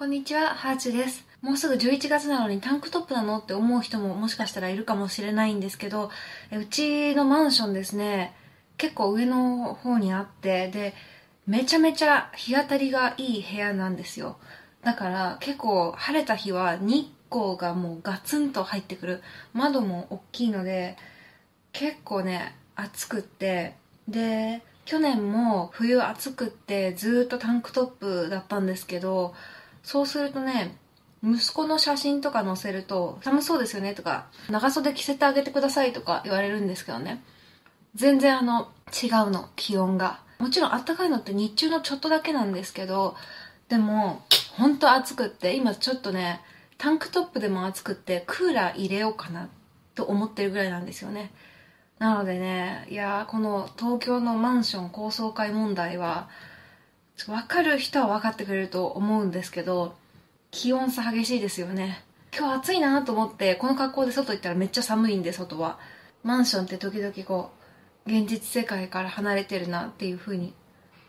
こんにちは、ハーチです。もうすぐ11月なのにタンクトップなのって思う人ももしかしたらいるかもしれないんですけど、うちのマンションですね、結構上の方にあって、で、めちゃめちゃ日当たりがいい部屋なんですよ。だから結構晴れた日は日光がもうガツンと入ってくる。窓も大きいので、結構ね、暑くって、で、去年も冬暑くってずっとタンクトップだったんですけど、そうするとね、息子の写真とか載せると、寒そうですよねとか、長袖着せてあげてくださいとか言われるんですけどね。全然あの、違うの、気温が。もちろん暖かいのって日中のちょっとだけなんですけど、でも、ほんと暑くって、今ちょっとね、タンクトップでも暑くって、クーラー入れようかなと思ってるぐらいなんですよね。なのでね、いやこの東京のマンション高層階問題は、分かる人は分かってくれると思うんですけど気温差激しいですよね。今日暑いなと思ってこの格好で外行ったらめっちゃ寒いんで外は。マンションって時々こう現実世界から離れてるなっていう風に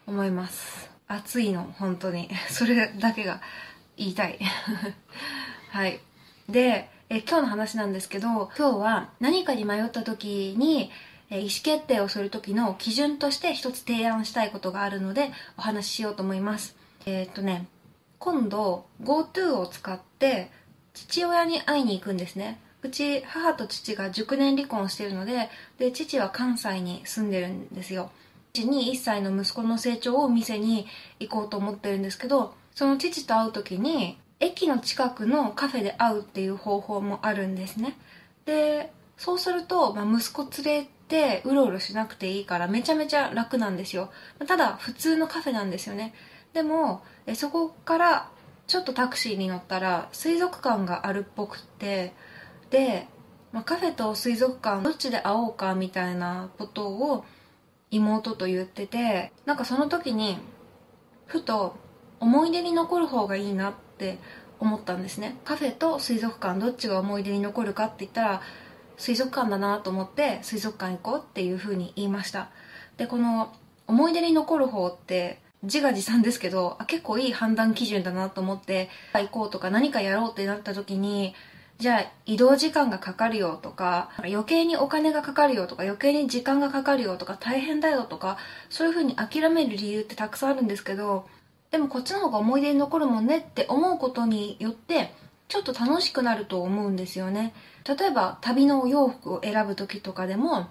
思います。暑いの本当に。それだけが言いたい。はい。でえ今日の話なんですけど今日は何かに迷った時に意思決定をする時の基準として一つ提案したいことがあるのでお話ししようと思います。えー、っとね、今度 GoTo を使って父親に会いに行くんですね。うち母と父が熟年離婚してるので、で、父は関西に住んでるんですよ。父に1歳の息子の成長を店に行こうと思ってるんですけど、その父と会う時に、駅の近くのカフェで会うっていう方法もあるんですね。で、そうすると、まあ、息子連れてうろうろしなくていいからめちゃめちゃ楽なんですよ。ただ普通のカフェなんですよね。でもえそこからちょっとタクシーに乗ったら水族館があるっぽくってで、まあ、カフェと水族館どっちで会おうかみたいなことを妹と言っててなんかその時にふと思い出に残る方がいいなって思ったんですね。カフェと水族館どっちが思い出に残るかって言ったら水族館だなと思って水族館行こうっていうふうに言いました。でこの思い出に残る方って自画自賛ですけどあ結構いい判断基準だなと思って行こうとか何かやろうってなった時にじゃあ移動時間がかかるよとか余計にお金がかかるよとか余計に時間がかかるよとか大変だよとかそういうふうに諦める理由ってたくさんあるんですけどでもこっちの方が思い出に残るもんねって思うことによってちょっと楽しくなると思うんですよね。例えば旅のお洋服を選ぶ時とかでも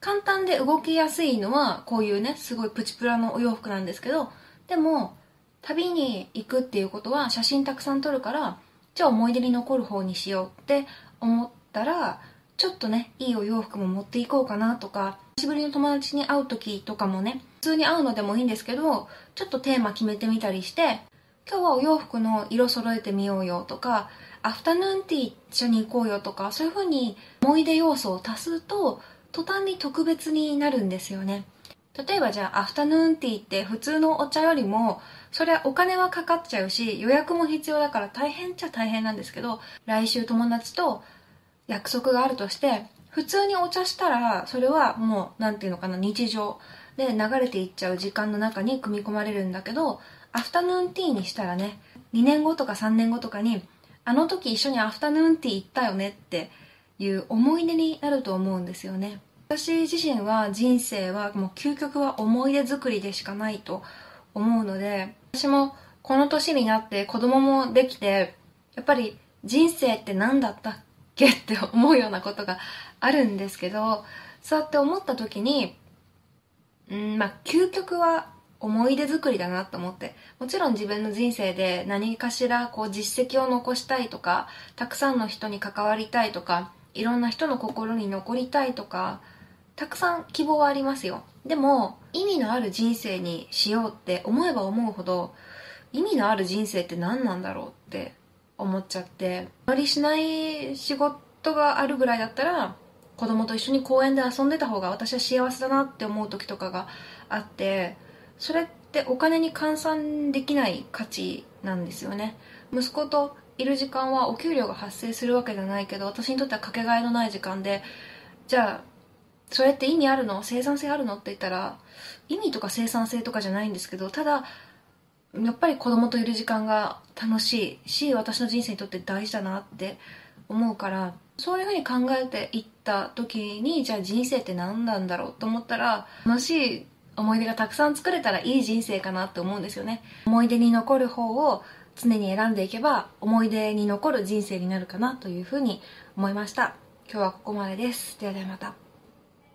簡単で動きやすいのはこういうねすごいプチプラのお洋服なんですけどでも旅に行くっていうことは写真たくさん撮るからじゃあ思い出に残る方にしようって思ったらちょっとねいいお洋服も持っていこうかなとか久しぶりの友達に会う時とかもね普通に会うのでもいいんですけどちょっとテーマ決めてみたりして今日はお洋服の色揃えてみようよとかアフタヌーンティー一緒に行こうよとかそういう風に思い出要素を足すと途端に特別になるんですよね。例えばじゃあアフタヌーンティーって普通のお茶よりもそれはお金はかかっちゃうし予約も必要だから大変っちゃ大変なんですけど来週友達と約束があるとして普通にお茶したらそれはもう何て言うのかな日常。で流れていっちゃう時間の中に組み込まれるんだけどアフタヌーンティーにしたらね2年後とか3年後とかにあの時一緒にアフタヌーンティー行ったよねっていう思い出になると思うんですよね。私自身は人生はもう究極は思い出作りでしかないと思うので私もこの年になって子供もできてやっぱり人生って何だったっけって思うようなことがあるんですけどそうやって思った時にうんまあ究極は思い出作りだなと思って。もちろん自分の人生で何かしらこう実績を残したいとかたくさんの人に関わりたいとかいろんな人の心に残りたいとかたくさん希望はありますよ。でも意味のある人生にしようって思えば思うほど意味のある人生って何なんだろうって思っちゃってあまりしない仕事があるぐらいだったら子供と一緒に公園で遊んでた方が私は幸せだなって思う時とかがあってそれってお金に換算できない価値なんですよね。息子といる時間はお給料が発生するわけじゃないけど私にとってはかけがえのない時間でじゃあそれって意味あるの？生産性あるの？って言ったら意味とか生産性とかじゃないんですけどただやっぱり子供といる時間が楽しいし私の人生にとって大事だなって思うからそういうふうに考えていった時にじゃあ人生って何なんだろうと思ったら楽しい思い出がたくさん作れたらいい人生かなって思うんですよね。思い出に残る方を常に選んでいけば思い出に残る人生になるかなというふうに思いました。今日はここまでです。ではではまた。